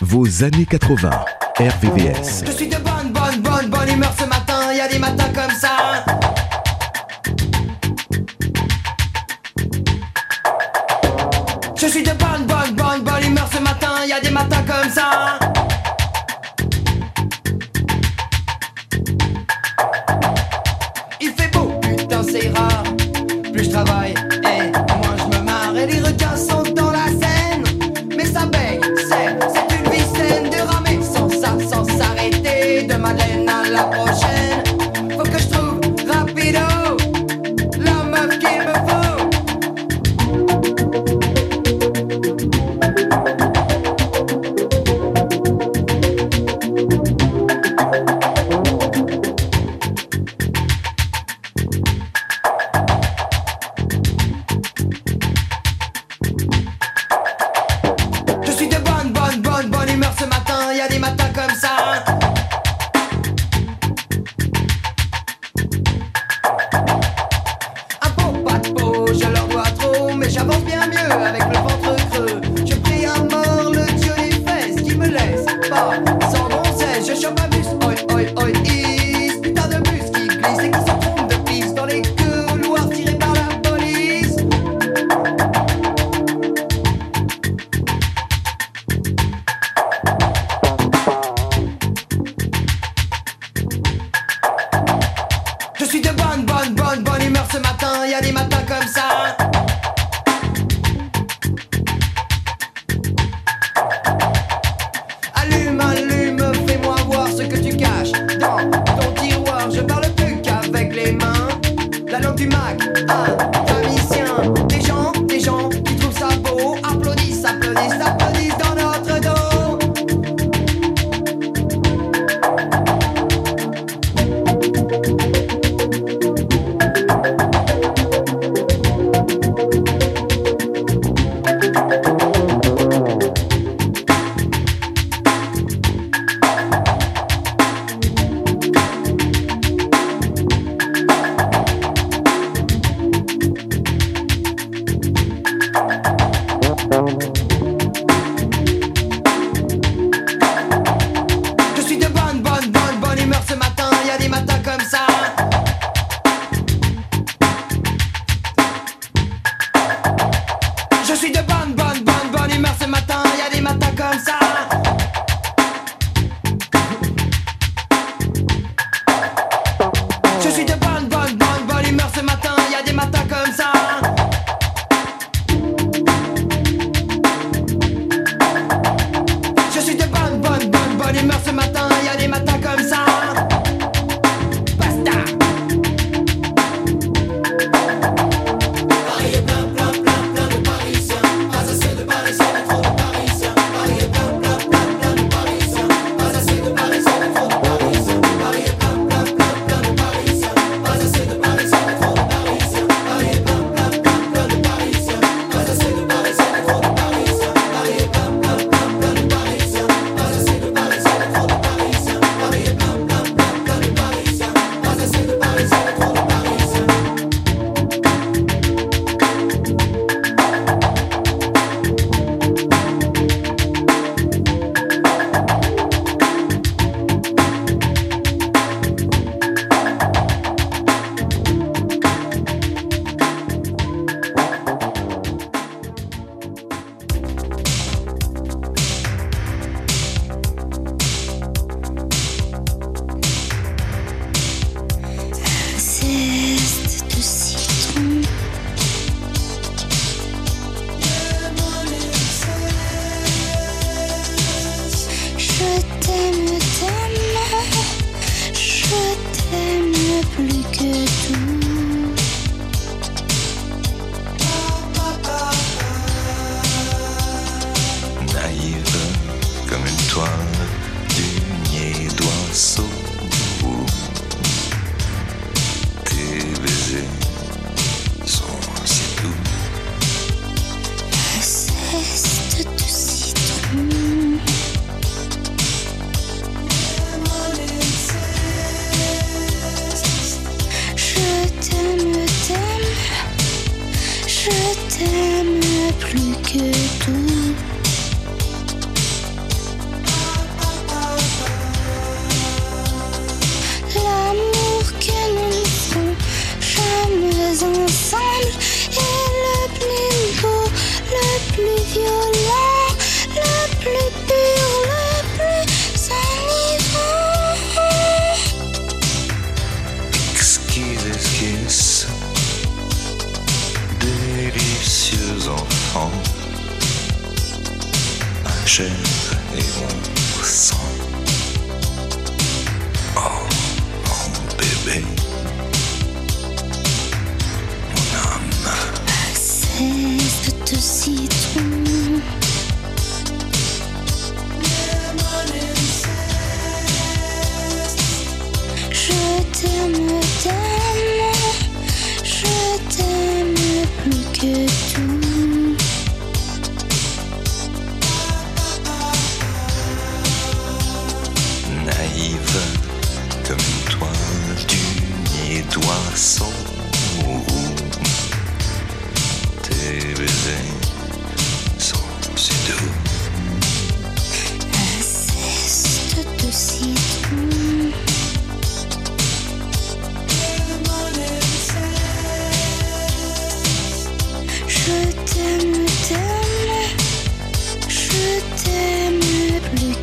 Vos années 80. RVVS.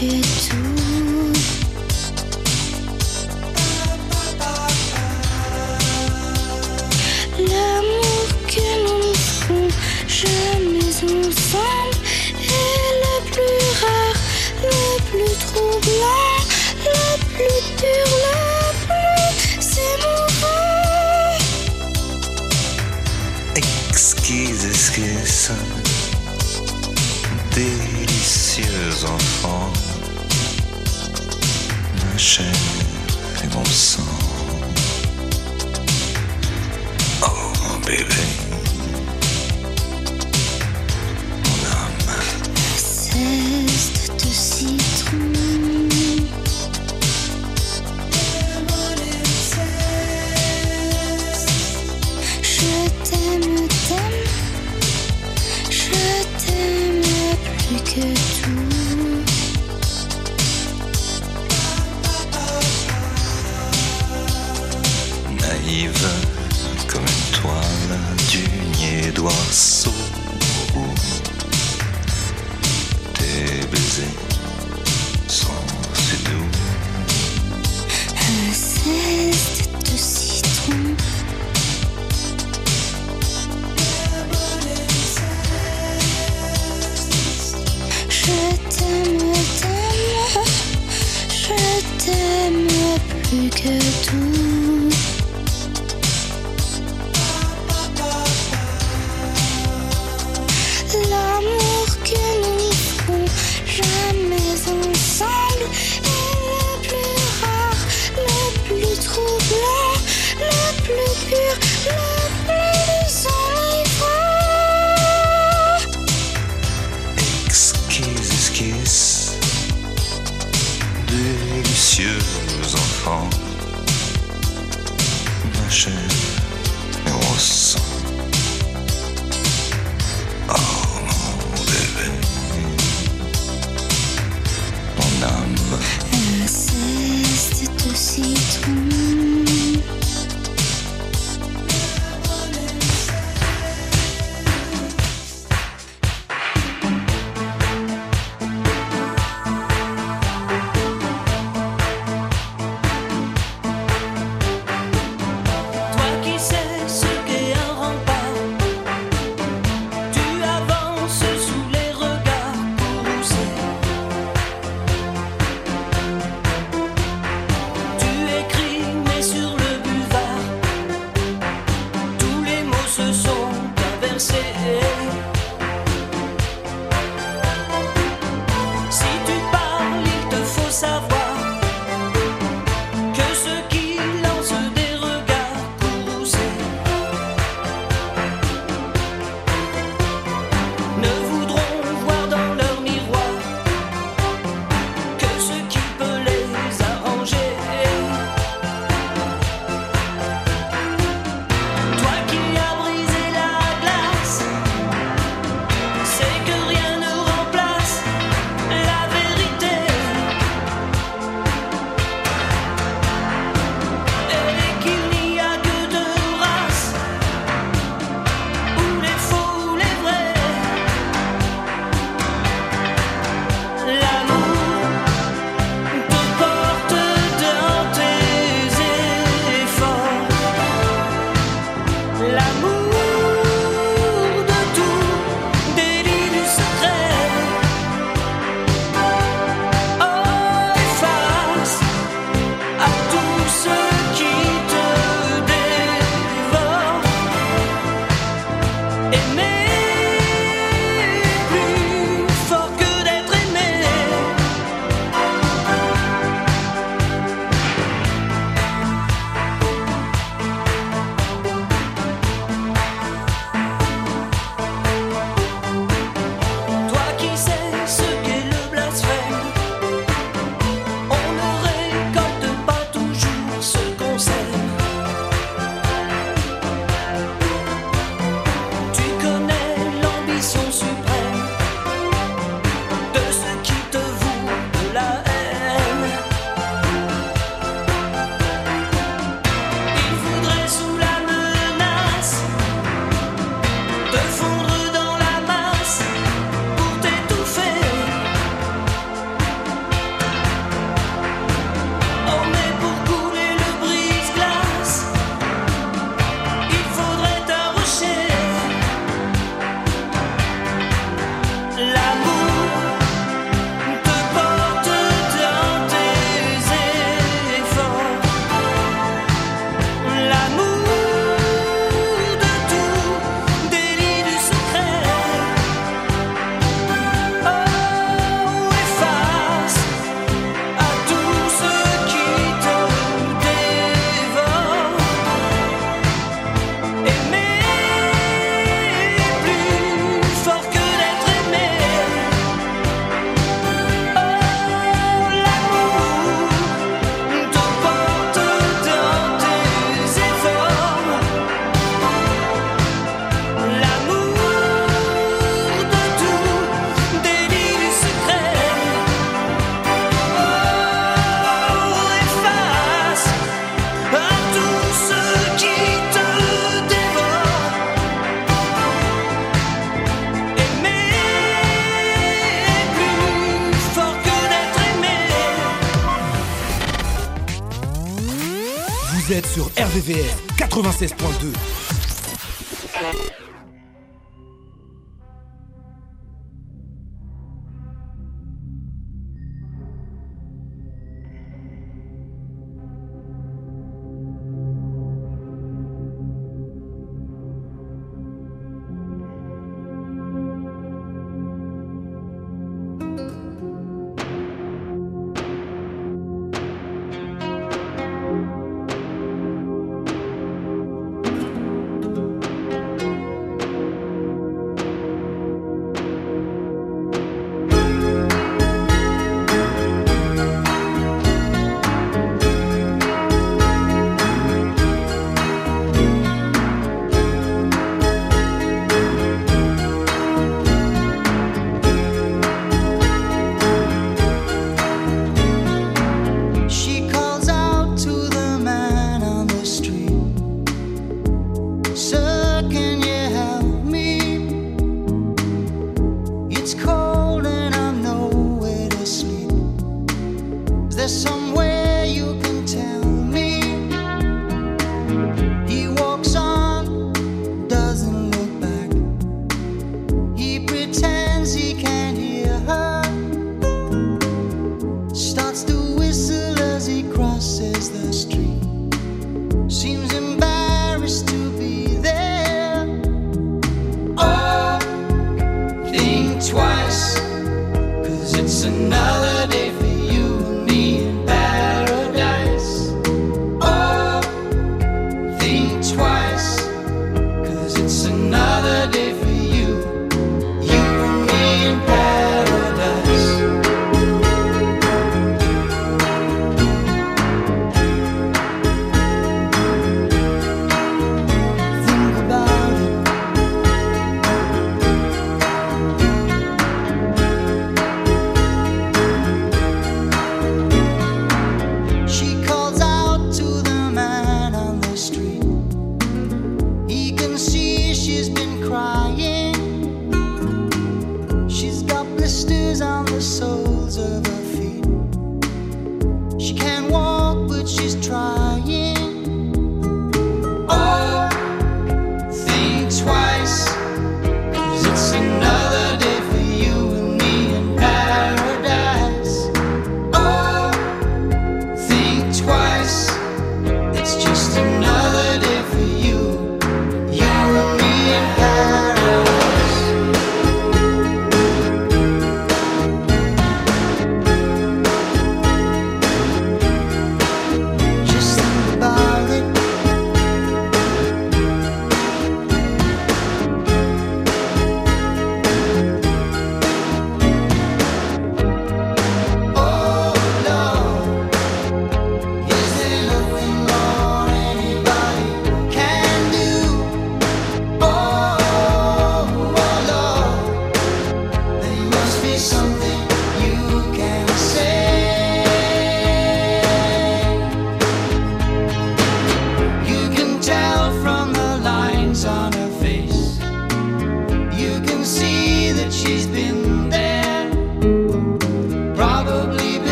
get to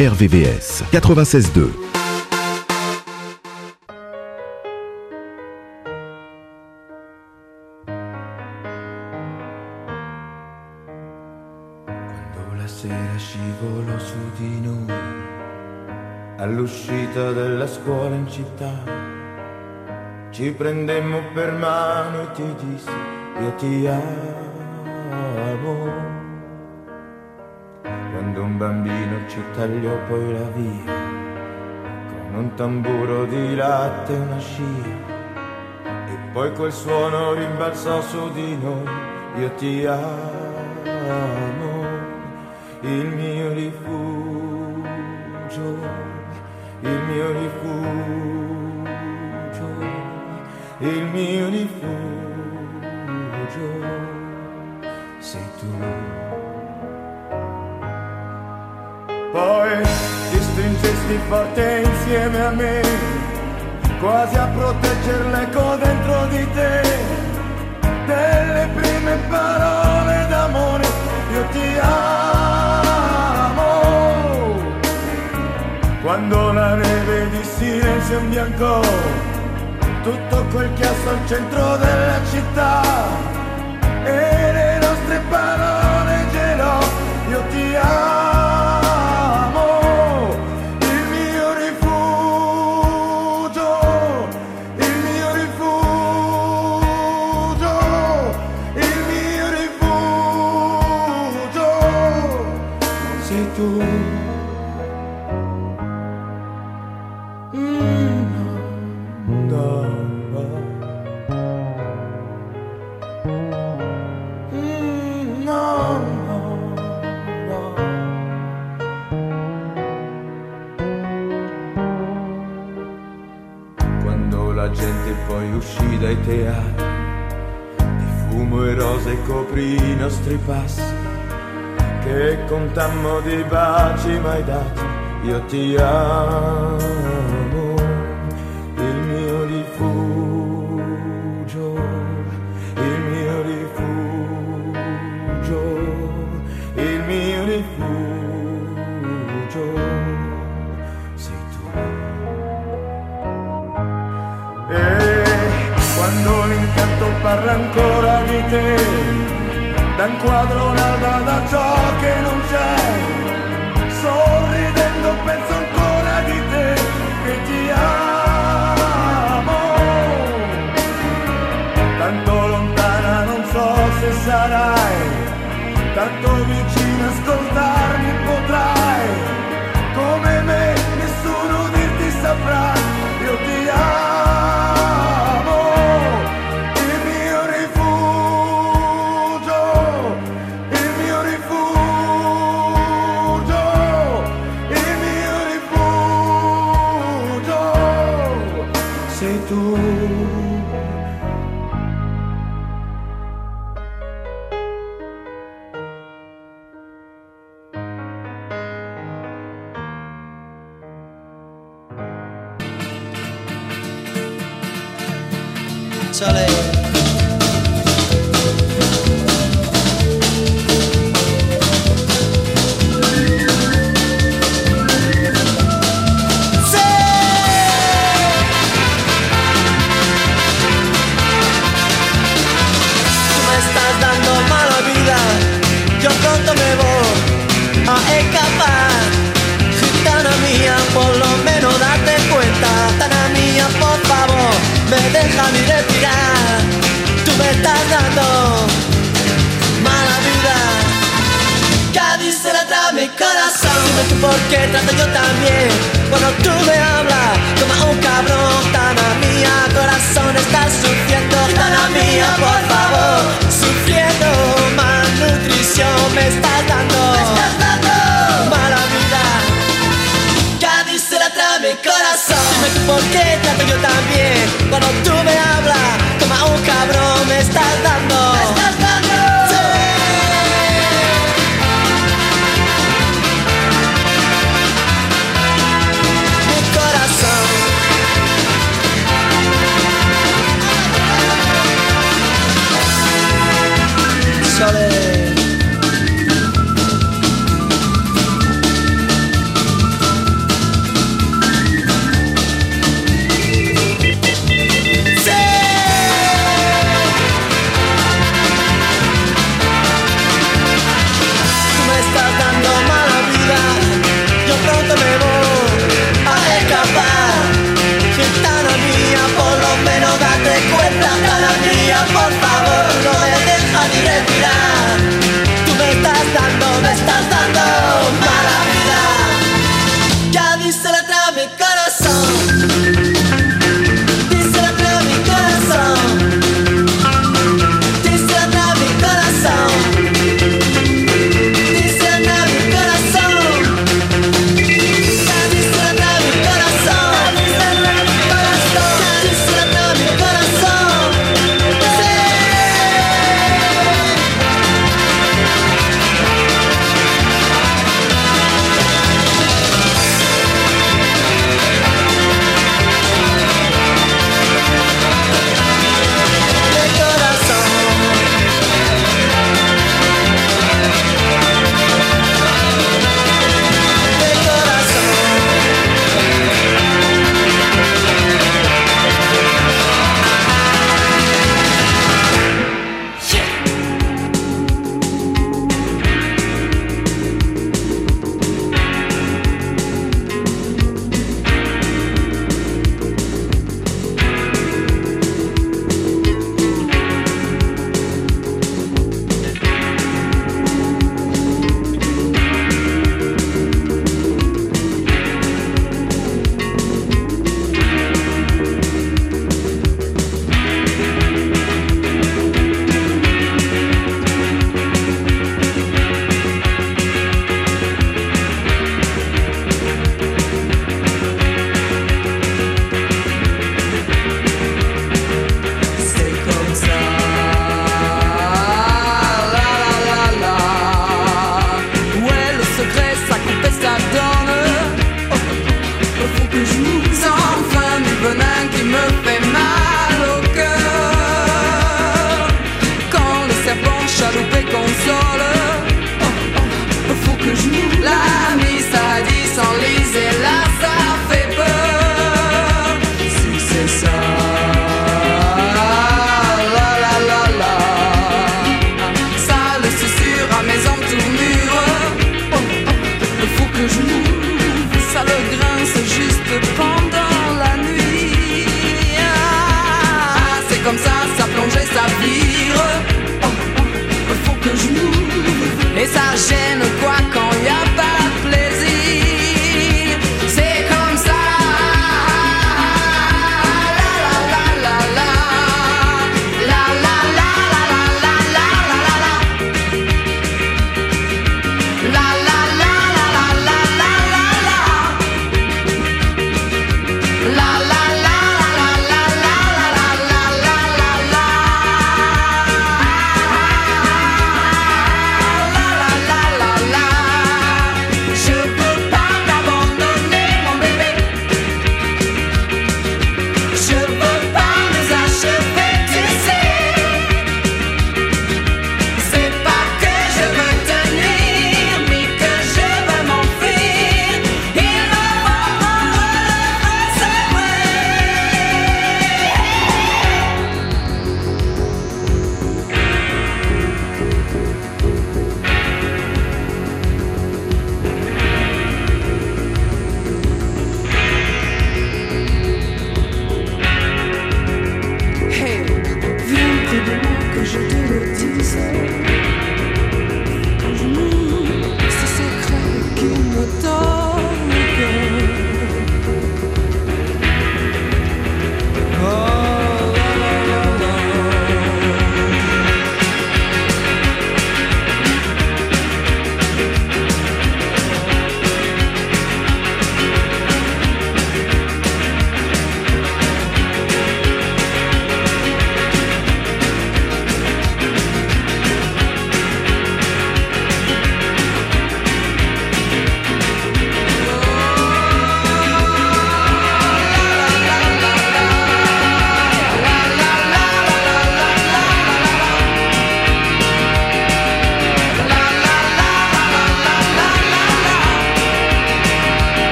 RVVS 96.2. Quando la sera scivolò su di noi, all'uscita della scuola in città, ci prendemmo per mano e ti dissi io ti amo. Ci tagliò poi la via, con un tamburo di latte e una scia, e poi quel suono rimbalzò su di noi, io ti amo, il mio rifugio, il mio rifugio, il mio rifugio, sei tu. Stringesti forte insieme a me, quasi a protegger l'eco dentro di te, delle prime parole d'amore, io ti amo. Quando la neve di silenzio imbiancò tutto quel chiasso al centro della città e le nostre parole gelò, io ti amo, e coprì i nostri passi, che contammo di baci mai dati, io ti amo, il mio rifugio, il mio rifugio, il mio rifugio, sei tu. E quando l'incanto parla ancora di te, da un un'alba da ciò che non c'è, sorridendo penso ancora di te, che ti amo. Tanto lontana non so se sarai, tanto vicino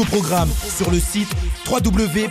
nos programmes sur le site www.rvvs.fr.